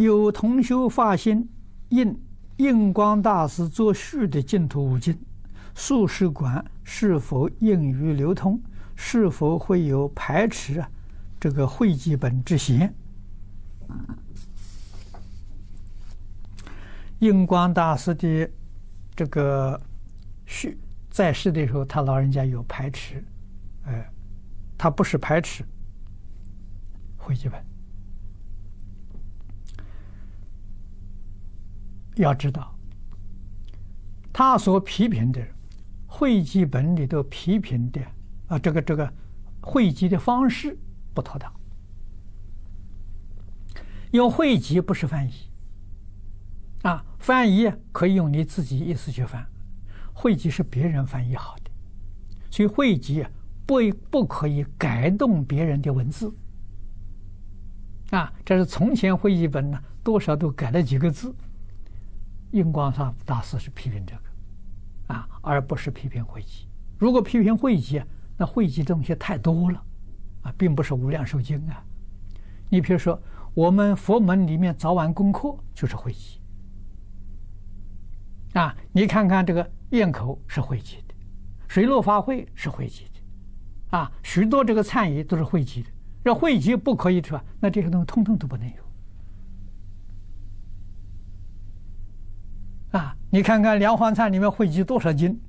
有同修发心，印印光大师作序的净土五经，素世馆是否应于流通？是否会有排斥啊？这个会集本之嫌？印光大师的这个序在世的时候，他老人家有排斥，哎，他不是排斥会集本。要知道，他所批评的会集本里头批评的啊，这个这个会集的方式不妥当。用会集不是翻译啊，翻译可以用你自己意思去翻，会集是别人翻译好的，所以会集不不可以改动别人的文字啊。这是从前会集本呢，多少都改了几个字。印光上大师是批评这个，啊，而不是批评会集。如果批评会集，那会集东西太多了，啊，并不是无量寿经啊。你比如说，我们佛门里面早晚功课就是会集，啊，你看看这个咽口是会集的，水陆法会是会集的，啊，许多这个忏仪都是会集的。这会集不可以是吧？那这些东西通通都不能有。啊，你看看《梁皇忏》里面汇集多少经，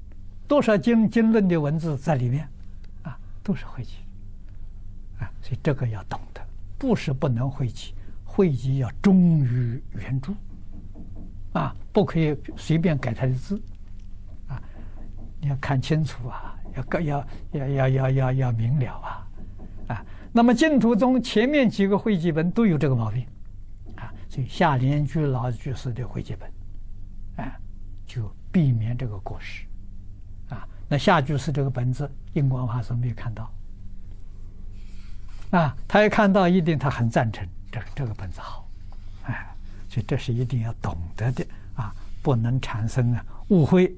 多少经经论的文字在里面，啊，都是会集，啊，所以这个要懂得，不是不能会集，会集要忠于原著，啊，不可以随便改他的字，啊，你要看清楚啊，要要要要要要要明了啊，啊，那么净土宗前面几个会集本都有这个毛病，啊，所以夏莲居老居士的会集本。哎，就避免这个过失，啊，那下句是这个本子，印光法师没有看到，啊，他一看到，一定他很赞成这这个本子好，哎，所以这是一定要懂得的啊，不能产生啊误会。